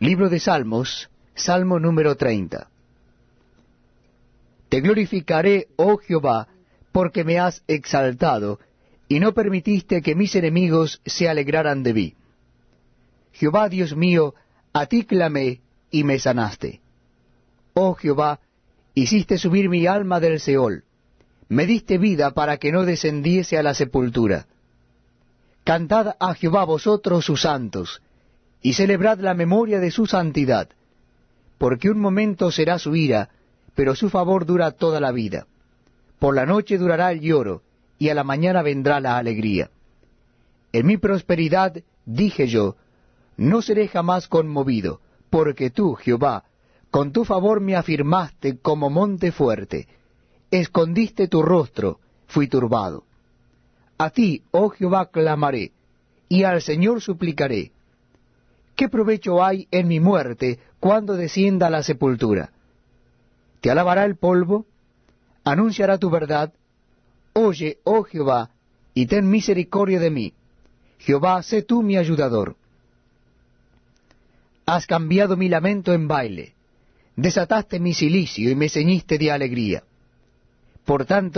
Libro de Salmos, Salmo número 30. Te glorificaré, oh Jehová, porque me has exaltado, y no permitiste que mis enemigos se alegraran de mí. Jehová Dios mío, a ti clamé, y me sanaste. Oh Jehová, hiciste subir mi alma del Seol, me diste vida para que no descendiese a la sepultura. Cantad a Jehová vosotros sus santos, y celebrad la memoria de su santidad, porque un momento será su ira, pero su favor dura toda la vida. Por la noche durará el lloro, y a la mañana vendrá la alegría. En mi prosperidad dije yo, no seré jamás conmovido, porque tú, Jehová, con tu favor me afirmaste como monte fuerte, escondiste tu rostro, fui turbado. A ti, oh Jehová, clamaré, y al Señor suplicaré. ¿Qué provecho hay en mi muerte cuando descienda a la sepultura? ¿Te alabará el polvo? ¿Anunciará tu verdad? Oye, oh Jehová, y ten misericordia de mí. Jehová, sé tú mi ayudador. Has cambiado mi lamento en baile, desataste mi cilicio y me ceñiste de alegría. Por tanto,